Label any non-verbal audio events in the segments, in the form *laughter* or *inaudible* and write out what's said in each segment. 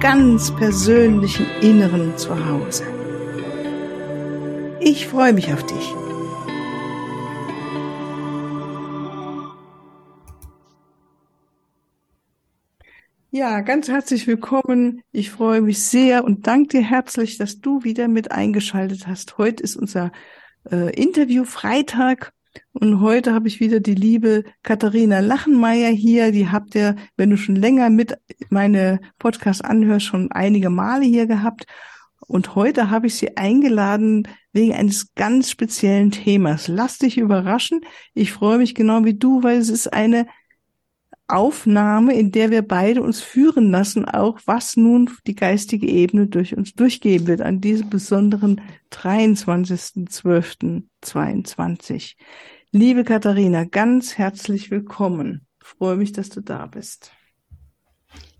ganz persönlichen Inneren zu Hause. Ich freue mich auf dich. Ja, ganz herzlich willkommen. Ich freue mich sehr und danke dir herzlich, dass du wieder mit eingeschaltet hast. Heute ist unser äh, Interview Freitag. Und heute habe ich wieder die liebe Katharina Lachenmeier hier. Die habt ihr, wenn du schon länger mit meine Podcast anhörst, schon einige Male hier gehabt. Und heute habe ich sie eingeladen wegen eines ganz speziellen Themas. Lass dich überraschen. Ich freue mich genau wie du, weil es ist eine Aufnahme, in der wir beide uns führen lassen, auch was nun die geistige Ebene durch uns durchgehen wird an diesem besonderen 23.12.22. Liebe Katharina, ganz herzlich willkommen. Ich freue mich, dass du da bist.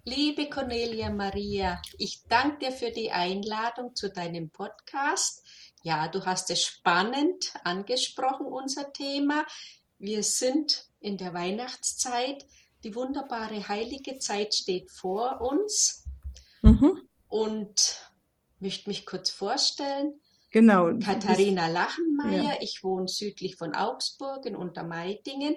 Liebe Cornelia Maria, ich danke dir für die Einladung zu deinem Podcast. Ja, du hast es spannend angesprochen, unser Thema. Wir sind in der Weihnachtszeit die wunderbare heilige Zeit steht vor uns. Mhm. Und möchte mich kurz vorstellen. Genau. Katharina Lachenmeier. Ja. Ich wohne südlich von Augsburg in Untermeidingen.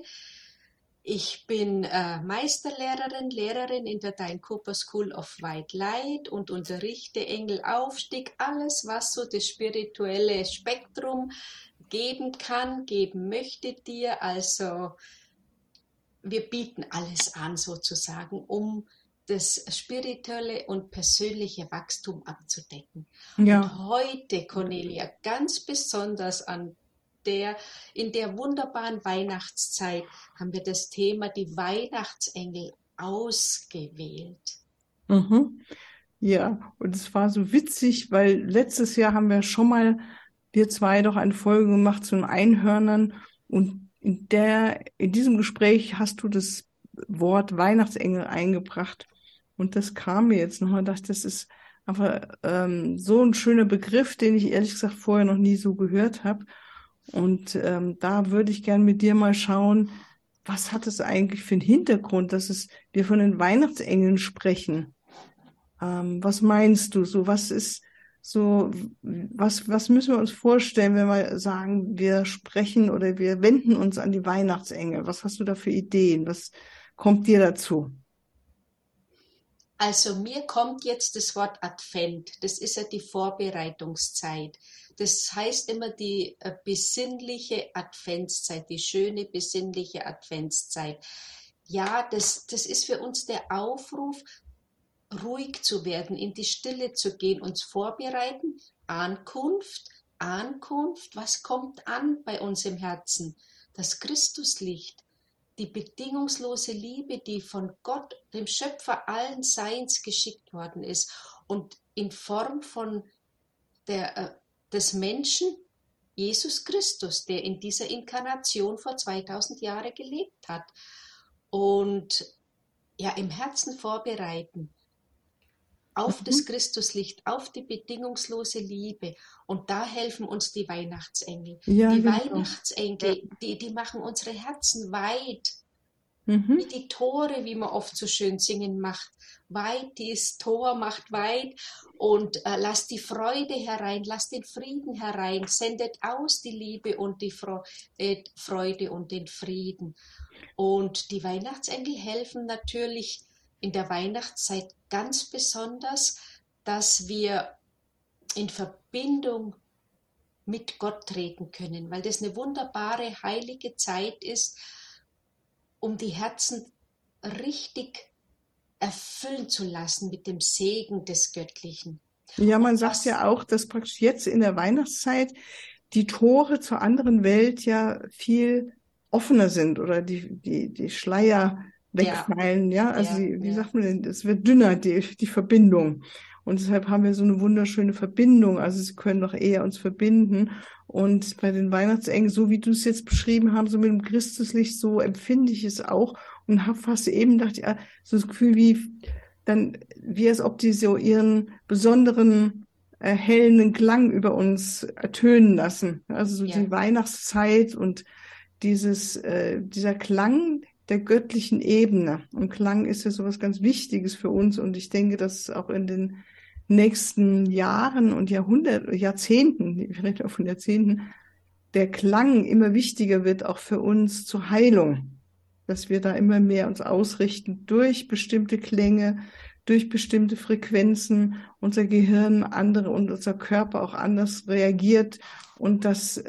Ich bin äh, Meisterlehrerin, Lehrerin in der Dein Cooper School of White Light und unterrichte Engelaufstieg, alles, was so das spirituelle Spektrum geben kann, geben möchte dir. Also wir bieten alles an sozusagen, um das spirituelle und persönliche Wachstum abzudecken. Ja. Und heute, Cornelia, ganz besonders an der, in der wunderbaren Weihnachtszeit haben wir das Thema die Weihnachtsengel ausgewählt. Mhm. Ja, und es war so witzig, weil letztes Jahr haben wir schon mal, wir zwei doch eine Folge gemacht zu den Einhörnern und in der, in diesem Gespräch hast du das Wort Weihnachtsengel eingebracht. Und das kam mir jetzt nochmal, dachte, das ist einfach ähm, so ein schöner Begriff, den ich ehrlich gesagt vorher noch nie so gehört habe. Und ähm, da würde ich gern mit dir mal schauen, was hat es eigentlich für einen Hintergrund, dass es wir von den Weihnachtsengeln sprechen? Ähm, was meinst du? So, was ist, so, was, was müssen wir uns vorstellen, wenn wir sagen, wir sprechen oder wir wenden uns an die Weihnachtsengel? Was hast du da für Ideen? Was kommt dir dazu? Also mir kommt jetzt das Wort Advent. Das ist ja die Vorbereitungszeit. Das heißt immer die äh, besinnliche Adventszeit, die schöne besinnliche Adventszeit. Ja, das, das ist für uns der Aufruf, ruhig zu werden, in die Stille zu gehen, uns vorbereiten, Ankunft, Ankunft, was kommt an bei uns im Herzen? Das Christuslicht, die bedingungslose Liebe, die von Gott, dem Schöpfer allen Seins geschickt worden ist und in Form von der, äh, des Menschen, Jesus Christus, der in dieser Inkarnation vor 2000 Jahren gelebt hat. Und ja, im Herzen vorbereiten, auf mhm. das Christuslicht, auf die bedingungslose Liebe. Und da helfen uns die Weihnachtsengel. Ja, die genau. Weihnachtsengel, die, die machen unsere Herzen weit. Mhm. Wie die Tore, wie man oft so schön singen macht. Weit, dieses Tor macht weit und äh, lasst die Freude herein, lasst den Frieden herein, sendet aus die Liebe und die Fre äh, Freude und den Frieden. Und die Weihnachtsengel helfen natürlich in der Weihnachtszeit ganz besonders, dass wir in Verbindung mit Gott treten können, weil das eine wunderbare, heilige Zeit ist, um die Herzen richtig erfüllen zu lassen mit dem Segen des Göttlichen. Ja, man sagt ja auch, dass praktisch jetzt in der Weihnachtszeit die Tore zur anderen Welt ja viel offener sind oder die, die, die Schleier wegfallen, ja. ja? Also ja, wie, wie sagt man denn, es wird dünner, die, die Verbindung. Und deshalb haben wir so eine wunderschöne Verbindung. Also sie können doch eher uns verbinden. Und bei den Weihnachtsengeln, so wie du es jetzt beschrieben hast, so mit dem Christuslicht, so empfinde ich es auch und habe fast eben gedacht, ja, so das Gefühl wie dann, wie als ob die so ihren besonderen erhellenden Klang über uns ertönen lassen. Also so ja. die Weihnachtszeit und dieses, äh, dieser Klang der göttlichen Ebene. Und Klang ist ja sowas ganz Wichtiges für uns. Und ich denke, dass auch in den nächsten Jahren und Jahrhunderten, Jahrzehnten, *laughs* vielleicht auch von Jahrzehnten, der Klang immer wichtiger wird, auch für uns zur Heilung. Dass wir da immer mehr uns ausrichten durch bestimmte Klänge, durch bestimmte Frequenzen unser Gehirn andere und unser Körper auch anders reagiert und dass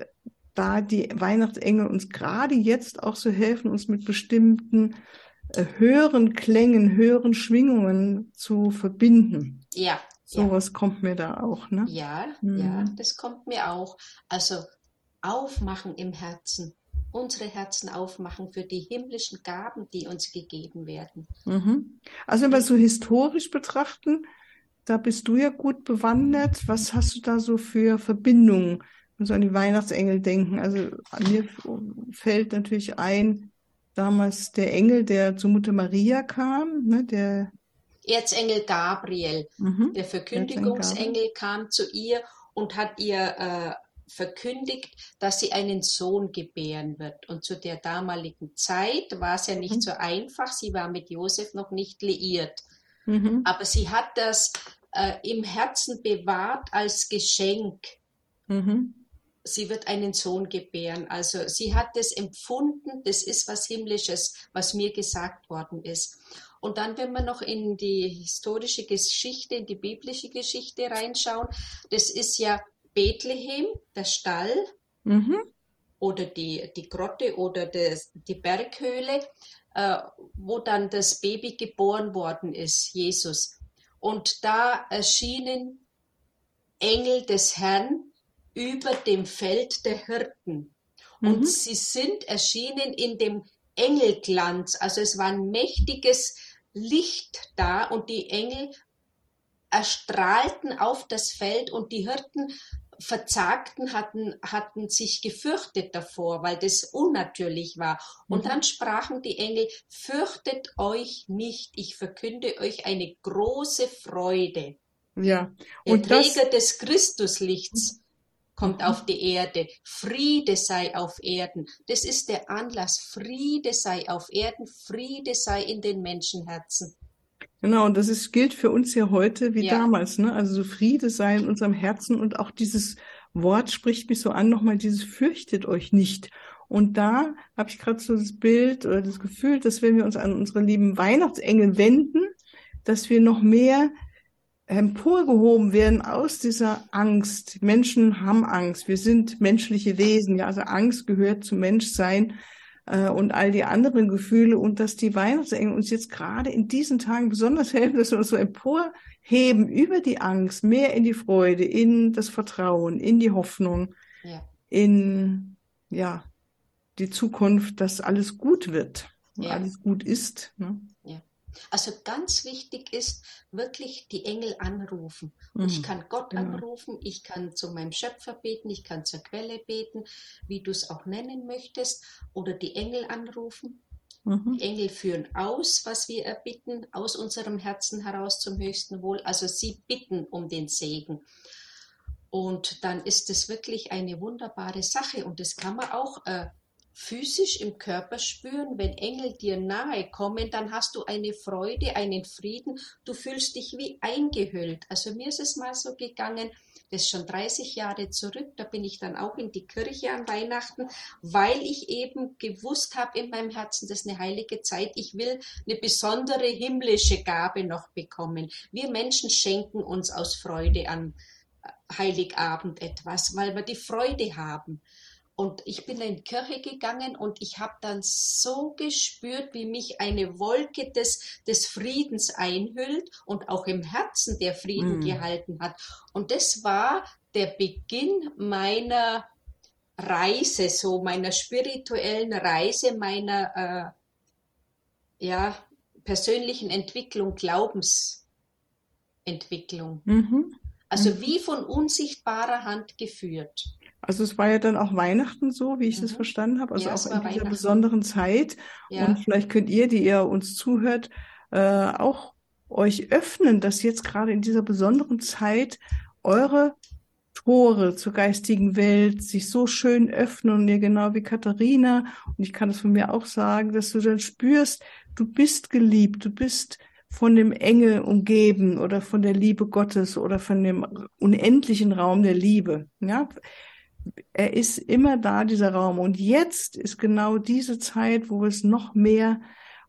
da die Weihnachtsengel uns gerade jetzt auch so helfen, uns mit bestimmten äh, höheren Klängen, höheren Schwingungen zu verbinden. Ja. Sowas ja. kommt mir da auch, ne? Ja, mhm. ja, das kommt mir auch. Also aufmachen im Herzen unsere Herzen aufmachen für die himmlischen Gaben, die uns gegeben werden. Mhm. Also wenn wir so historisch betrachten, da bist du ja gut bewandert. Was hast du da so für Verbindungen? So an die Weihnachtsengel denken. Also mir fällt natürlich ein, damals der Engel, der zu Mutter Maria kam, ne, der Erzengel Gabriel, mhm. der Verkündigungsengel kam zu ihr und hat ihr äh, verkündigt, dass sie einen Sohn gebären wird. Und zu der damaligen Zeit war es ja nicht mhm. so einfach. Sie war mit Josef noch nicht liiert. Mhm. Aber sie hat das äh, im Herzen bewahrt als Geschenk. Mhm. Sie wird einen Sohn gebären. Also sie hat es empfunden, das ist was Himmlisches, was mir gesagt worden ist. Und dann, wenn wir noch in die historische Geschichte, in die biblische Geschichte reinschauen, das ist ja Bethlehem, der Stall mhm. oder die, die Grotte oder das, die Berghöhle, äh, wo dann das Baby geboren worden ist, Jesus. Und da erschienen Engel des Herrn über dem Feld der Hirten. Und mhm. sie sind erschienen in dem Engelglanz. Also es war ein mächtiges Licht da und die Engel erstrahlten auf das Feld und die Hirten Verzagten hatten, hatten sich gefürchtet davor, weil das unnatürlich war. Und mhm. dann sprachen die Engel, fürchtet euch nicht, ich verkünde euch eine große Freude. Ja. Und Der Träger des Christuslichts kommt mhm. auf die Erde. Friede sei auf Erden. Das ist der Anlass. Friede sei auf Erden. Friede sei in den Menschenherzen. Genau, und das ist, gilt für uns ja heute wie ja. damals, ne? Also so Friede sei in unserem Herzen und auch dieses Wort spricht mich so an, nochmal dieses fürchtet euch nicht. Und da habe ich gerade so das Bild oder das Gefühl, dass wenn wir uns an unsere lieben Weihnachtsengel wenden, dass wir noch mehr emporgehoben werden aus dieser Angst. Menschen haben Angst. Wir sind menschliche Wesen. Ja, also Angst gehört zum Menschsein äh, und all die anderen Gefühle und dass die Weihnachtsengel uns jetzt gerade in diesen Tagen besonders *laughs* helfen, dass wir uns so emporheben über die Angst, mehr in die Freude, in das Vertrauen, in die Hoffnung, ja. in ja die Zukunft, dass alles gut wird, ja. alles gut ist. Ne? Also ganz wichtig ist wirklich die Engel anrufen. Und ich mhm. kann Gott genau. anrufen, ich kann zu meinem Schöpfer beten, ich kann zur Quelle beten, wie du es auch nennen möchtest, oder die Engel anrufen. Mhm. Die Engel führen aus, was wir erbitten, aus unserem Herzen heraus zum höchsten Wohl. Also sie bitten um den Segen. Und dann ist es wirklich eine wunderbare Sache. Und das kann man auch äh, physisch im Körper spüren. Wenn Engel dir nahe kommen, dann hast du eine Freude, einen Frieden. Du fühlst dich wie eingehüllt. Also mir ist es mal so gegangen, das ist schon 30 Jahre zurück, da bin ich dann auch in die Kirche an Weihnachten, weil ich eben gewusst habe in meinem Herzen, das ist eine heilige Zeit, ich will eine besondere himmlische Gabe noch bekommen. Wir Menschen schenken uns aus Freude an Heiligabend etwas, weil wir die Freude haben. Und ich bin in die Kirche gegangen und ich habe dann so gespürt, wie mich eine Wolke des, des Friedens einhüllt und auch im Herzen der Frieden mm. gehalten hat. Und das war der Beginn meiner Reise, so meiner spirituellen Reise, meiner äh, ja, persönlichen Entwicklung, Glaubens, Entwicklung. Mhm. Also wie von unsichtbarer Hand geführt. Also es war ja dann auch Weihnachten so, wie ich das Mhm. verstanden habe, also Ja, auch in dieser besonderen Zeit. Ja, Und vielleicht könnt ihr, die ihr uns zuhört, äh, auch euch öffnen, dass jetzt gerade in dieser besonderen Zeit eure Tore zur geistigen Welt sich so schön öffnen und ihr genau wie Katharina, und ich kann das von mir auch sagen, dass du dann spürst, du bist geliebt, du bist von dem Engel umgeben oder von der Liebe Gottes oder von dem unendlichen Raum der Liebe. Ja, er ist immer da, dieser Raum. Und jetzt ist genau diese Zeit, wo wir es noch mehr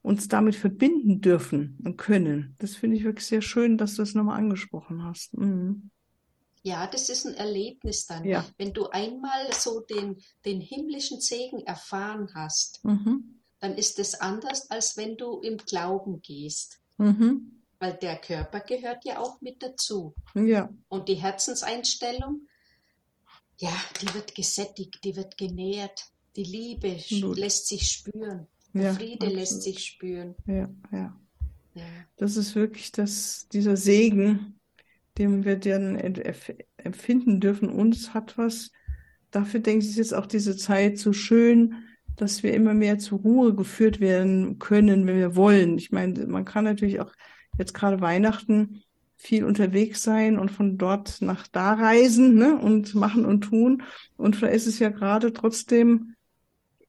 uns damit verbinden dürfen und können. Das finde ich wirklich sehr schön, dass du das nochmal angesprochen hast. Mhm. ja, das ist ein Erlebnis dann. Ja. Wenn du einmal so den, den himmlischen Segen erfahren hast, Mhm. dann ist es anders, als wenn du im Glauben gehst. Mhm. Weil der Körper gehört ja auch mit dazu. Ja, Und die Herzenseinstellung, ja, die wird gesättigt, die wird genährt. Die Liebe Absolut. lässt sich spüren. Der ja, Friede lässt absolut. sich spüren. Ja, ja. Ja. Das ist wirklich das, dieser Segen, den wir dann empfinden dürfen. Und es hat was, dafür denke ich, ist jetzt auch diese Zeit so schön, dass wir immer mehr zur Ruhe geführt werden können, wenn wir wollen. Ich meine, man kann natürlich auch jetzt gerade Weihnachten viel unterwegs sein und von dort nach da reisen, ne, und machen und tun. Und vielleicht ist es ja gerade trotzdem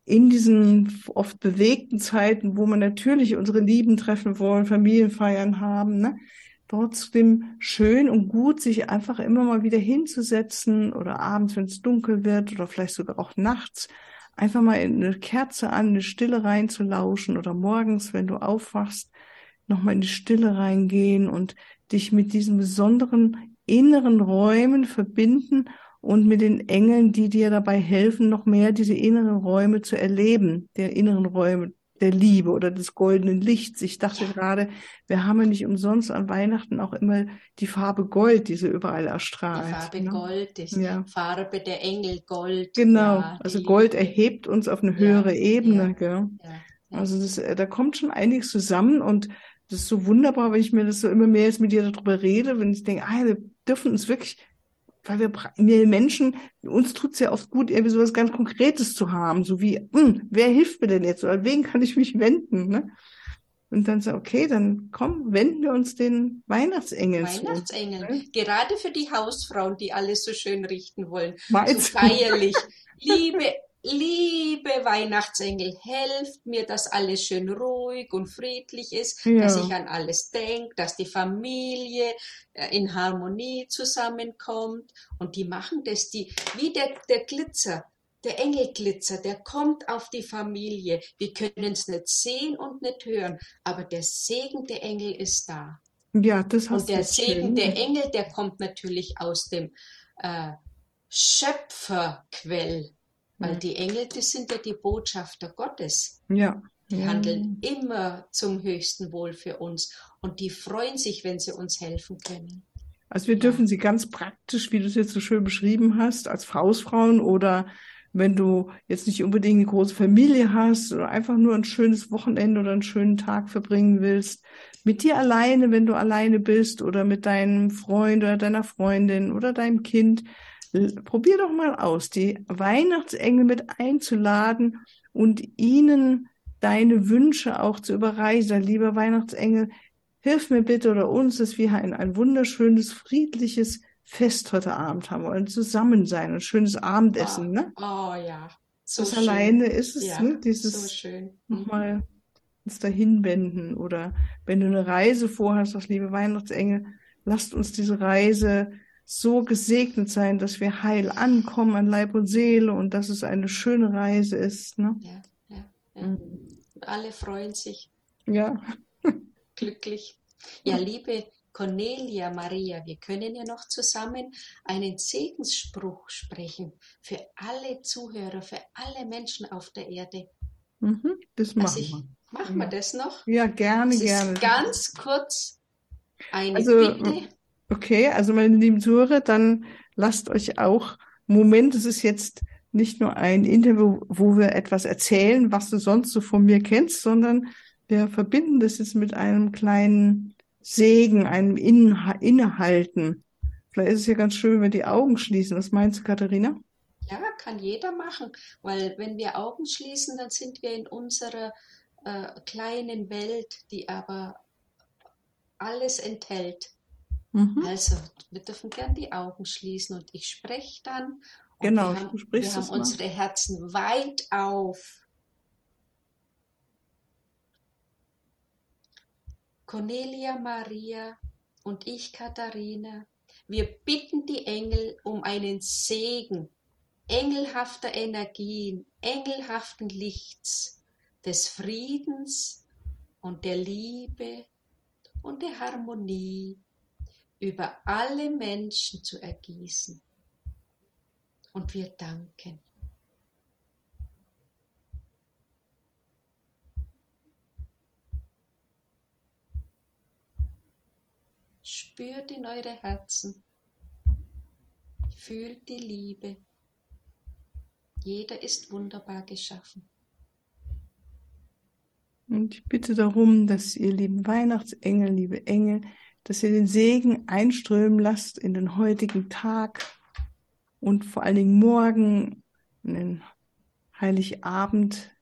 in diesen oft bewegten Zeiten, wo man natürlich unsere Lieben treffen wollen, Familienfeiern haben, ne, trotzdem schön und gut, sich einfach immer mal wieder hinzusetzen oder abends, wenn es dunkel wird oder vielleicht sogar auch nachts, einfach mal in eine Kerze an, eine Stille reinzulauschen oder morgens, wenn du aufwachst, nochmal in die Stille reingehen und dich mit diesen besonderen inneren Räumen verbinden und mit den Engeln, die dir dabei helfen, noch mehr diese inneren Räume zu erleben, der inneren Räume der Liebe oder des goldenen Lichts. Ich dachte gerade, wir haben ja nicht umsonst an Weihnachten auch immer die Farbe Gold, die so überall Die erstrahlt. Farbe ne? Gold ist Ja. Farbe der Engel, Gold. Genau, Ja, also die Gold Liebe. erhebt uns auf eine höhere Ebene, ja. gell? Ja, ja. Also das, äh, da kommt schon einiges zusammen und das ist so wunderbar, wenn ich mir das so immer mehr jetzt mit dir darüber rede, wenn ich denke, ah, wir dürfen uns wirklich, weil wir, wir Menschen, uns tut's ja oft gut, irgendwie sowas ganz Konkretes zu haben, so wie, hm, wer hilft mir denn jetzt oder wen kann ich mich wenden, ne? Und dann so, okay, dann komm, wenden wir uns den Weihnachtsengeln zu. Weihnachtsengel. ne? Gerade für die Hausfrauen, die alles so schön richten wollen. So Meinst du? feierlich. Liebe, liebe Weihnachtsengel, helft mir, dass alles schön ruhig und friedlich ist, dass Ja. ich an alles denke, dass die Familie äh, in Harmonie zusammenkommt. Und die machen das, die, wie der, der Glitzer, der Engelglitzer, der kommt auf die Familie. Wir können es nicht sehen und nicht hören, aber der Segen der Engel ist da. Ja, das hast Und der Segen schön. der Engel, der kommt natürlich aus dem äh, Schöpferquell, weil die Engel, das sind ja die Botschafter Gottes. Ja. Die handeln immer zum höchsten Wohl für uns und die freuen sich, wenn sie uns helfen können. Also wir dürfen sie ganz praktisch, wie du es jetzt so schön beschrieben hast, als Hausfrauen oder wenn du jetzt nicht unbedingt eine große Familie hast oder einfach nur ein schönes Wochenende oder einen schönen Tag verbringen willst, mit dir alleine, wenn du alleine bist oder mit deinem Freund oder deiner Freundin oder deinem Kind, probier doch mal aus, die Weihnachtsengel mit einzuladen und ihnen deine Wünsche auch zu überreichen. Lieber Weihnachtsengel, Hilf mir bitte oder uns, dass wir ein, ein wunderschönes, friedliches Fest heute Abend haben wollen, zusammen sein, ein schönes Abendessen, ne? Oh ja, so Das schön. alleine ist es, Ja, ne? so Dieses schön. Mhm. nochmal uns dahin wenden oder wenn du eine Reise vorhast, das liebe Weihnachtsengel, lasst uns diese Reise so gesegnet sein, dass wir heil ankommen an Leib und Seele und dass es eine schöne Reise ist, ne? Ja, ja, ja. Mhm. Alle freuen sich. Ja, *laughs* glücklich. Ja, liebe Cornelia Maria, wir können ja noch zusammen einen Segensspruch sprechen für alle Zuhörer, für alle Menschen auf der Erde. mhm. Das Also machen ich, wir. machen wir das noch? Ja, gerne, Es gerne. ganz kurz eine Also, Bitte. Okay, also meine lieben Zuhörer, dann lasst euch auch, Moment, es ist jetzt nicht nur ein Interview, wo wir etwas erzählen, was du sonst so von mir kennst, sondern wir verbinden das jetzt mit einem kleinen Segen, einem Innehalten. Vielleicht ist es ja ganz schön, wenn wir die Augen schließen. Was meinst du, Katharina? Ja, kann jeder machen, weil wenn wir Augen schließen, dann sind wir in unserer äh, kleinen Welt, die aber alles enthält. Mhm. Also, wir dürfen gern die Augen schließen und ich spreche dann. genau, wir haben, du sprichst wir haben unsere Herzen weit auf. Cornelia Maria und ich Katharina, wir bitten die Engel um einen Segen engelhafter Energien, engelhaften Lichts, des Friedens und der Liebe und der Harmonie über alle Menschen zu ergießen. Und wir danken. Spürt in eure Herzen, fühlt die Liebe. Jeder ist wunderbar geschaffen. Und ich bitte darum, dass ihr lieben Weihnachtsengel, liebe Engel, dass ihr den Segen einströmen lasst in den heutigen Tag und vor allen Dingen morgen, in den Heiligabend,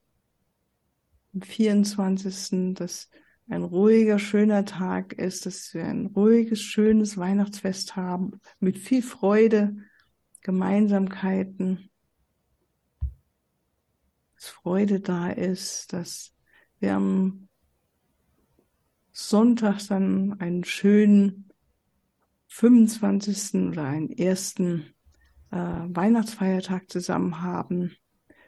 am 24., dass ein ruhiger, schöner Tag ist, dass wir ein ruhiges, schönes Weihnachtsfest haben, mit viel Freude, Gemeinsamkeiten, dass Freude da ist, dass wir am Sonntag dann einen schönen 25. oder einen ersten äh, Weihnachtsfeiertag zusammen haben,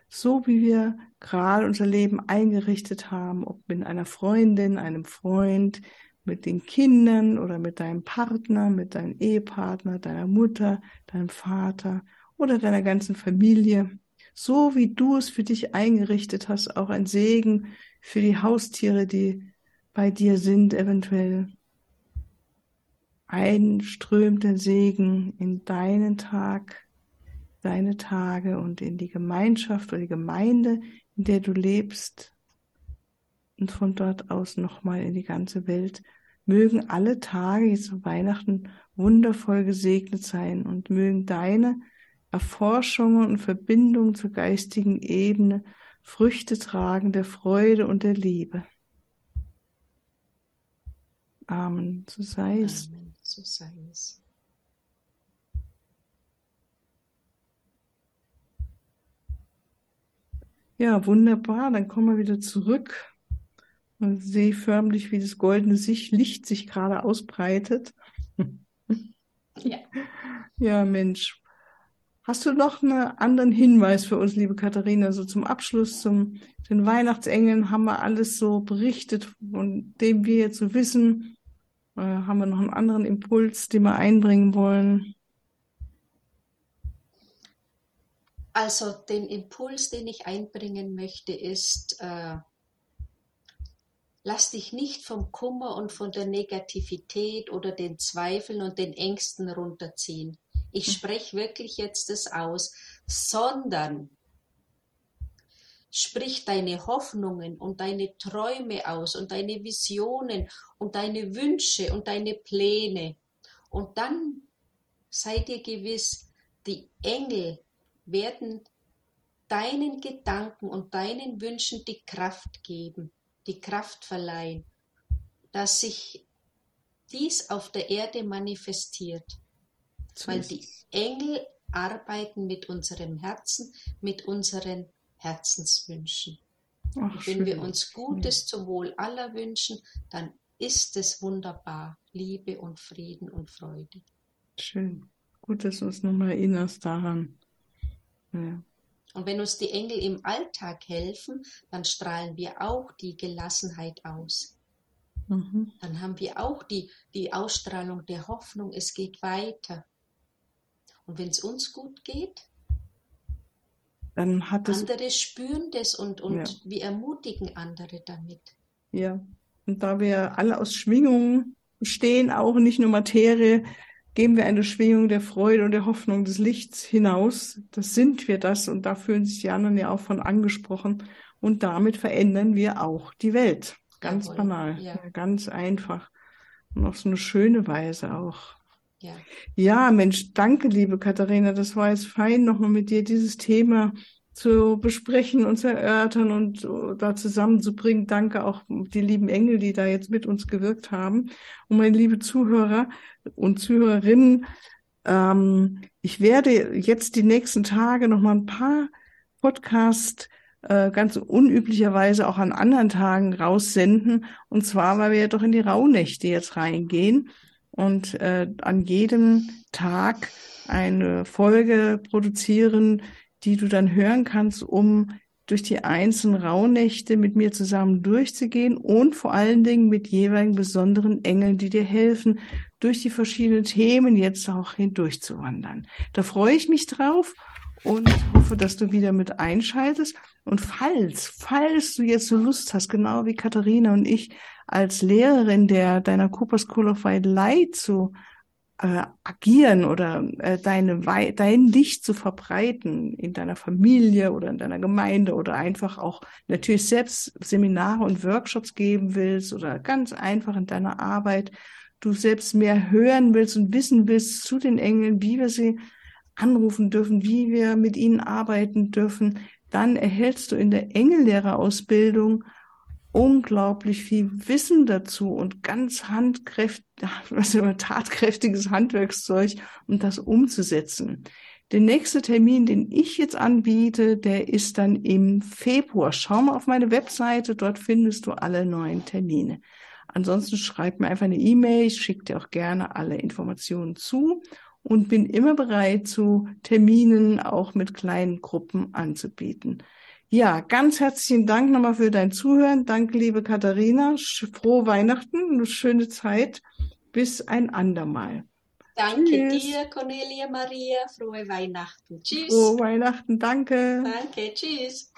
so wie wir gerade unser Leben eingerichtet haben, ob mit einer Freundin, einem Freund, mit den Kindern oder mit deinem Partner, mit deinem Ehepartner, deiner Mutter, deinem Vater oder deiner ganzen Familie so wie du es für dich eingerichtet hast, auch ein Segen für die Haustiere, die bei dir sind, eventuell. Einströmt der Segen in deinen Tag, deine Tage und in die Gemeinschaft oder die Gemeinde, in der du lebst. Und von dort aus nochmal in die ganze Welt. Mögen alle Tage jetzt zu Weihnachten wundervoll gesegnet sein und mögen deine Erforschungen und Verbindungen zur geistigen Ebene Früchte tragen der Freude und der Liebe. Amen. So sei es. Amen. So sei es. Ja, wunderbar. Dann kommen wir wieder zurück und sehe förmlich, wie das goldene Licht sich gerade ausbreitet. Ja. *laughs* Ja, Mensch. Hast du noch einen anderen Hinweis für uns, liebe Katharina? So zum Abschluss, zum den Weihnachtsengeln haben wir alles so berichtet, von dem wir jetzt so wissen. Äh, haben wir noch einen anderen Impuls, den wir einbringen wollen? Also den Impuls, den ich einbringen möchte, ist, äh, lass dich nicht vom Kummer und von der Negativität oder den Zweifeln und den Ängsten runterziehen ich spreche wirklich jetzt das aus, sondern sprich deine Hoffnungen und deine Träume aus und deine Visionen und deine Wünsche und deine Pläne. Und dann sei dir gewiss, die Engel werden deinen Gedanken und deinen Wünschen die Kraft geben, die Kraft verleihen, dass sich dies auf der Erde manifestiert. So weil die Engel arbeiten mit unserem Herzen, mit unseren Herzenswünschen. Ach, wenn schön. wir uns Gutes zum Wohl aller wünschen, dann ist es wunderbar. Liebe und Frieden und Freude. Schön. Gut, dass du uns nochmal erinnerst daran. Ja. Und wenn uns die Engel im Alltag helfen, dann strahlen wir auch die Gelassenheit aus. Mhm. Dann haben wir auch die, die Ausstrahlung der Hoffnung, es geht weiter. Und wenn es uns gut geht, dann hat es. Andere spüren das und, und ja. wir ermutigen andere damit. Ja. Und da wir alle aus Schwingungen bestehen, auch nicht nur Materie, geben wir eine Schwingung der Freude und der Hoffnung des Lichts hinaus. Das sind wir das und da fühlen sich die anderen ja auch von angesprochen. Und damit verändern wir auch die Welt. Ganz Jawohl. banal, ja. ganz einfach. Und auf so eine schöne Weise auch. Ja. Ja, Mensch, danke, liebe Katharina. Das war jetzt fein, nochmal mit dir dieses Thema zu besprechen und zu erörtern und da zusammenzubringen. Danke auch die lieben Engel, die da jetzt mit uns gewirkt haben. Und meine liebe Zuhörer und Zuhörerinnen, ähm, ich werde jetzt die nächsten Tage noch mal ein paar Podcasts äh, ganz unüblicherweise auch an anderen Tagen raussenden. Und zwar, weil wir ja doch in die Rauhnächte jetzt reingehen und äh, an jedem Tag eine Folge produzieren, die du dann hören kannst, um durch die einzelnen Rauhnächte mit mir zusammen durchzugehen und vor allen Dingen mit jeweiligen besonderen Engeln, die dir helfen, durch die verschiedenen Themen jetzt auch hindurchzuwandern. Da freue ich mich drauf und hoffe, dass du wieder mit einschaltest. Und falls, falls du jetzt so Lust hast, genau wie Katharina und ich als Lehrerin der deiner Cooper School of White Light zu äh, agieren oder äh, deine, dein Licht zu verbreiten in deiner Familie oder in deiner Gemeinde oder einfach auch natürlich selbst Seminare und Workshops geben willst oder ganz einfach in deiner Arbeit du selbst mehr hören willst und wissen willst zu den Engeln, wie wir sie anrufen dürfen, wie wir mit ihnen arbeiten dürfen, dann erhältst du in der Engellehrerausbildung unglaublich viel Wissen dazu und ganz handkräftig, *laughs* was tatkräftiges Handwerkszeug, um das umzusetzen. Der nächste Termin, den ich jetzt anbiete, der ist dann im Februar. Schau mal auf meine Webseite, dort findest du alle neuen Termine. Ansonsten schreib mir einfach eine E-Mail, ich schicke dir auch gerne alle Informationen zu und bin immer bereit, zu Terminen auch mit kleinen Gruppen anzubieten. Ja, ganz herzlichen Dank nochmal für dein Zuhören. Danke, liebe Katharina. Frohe Weihnachten, eine schöne Zeit. Bis ein andermal. Danke Tschüss. dir, Cornelia Maria. Frohe Weihnachten. Tschüss. Frohe Weihnachten, danke. Danke, tschüss.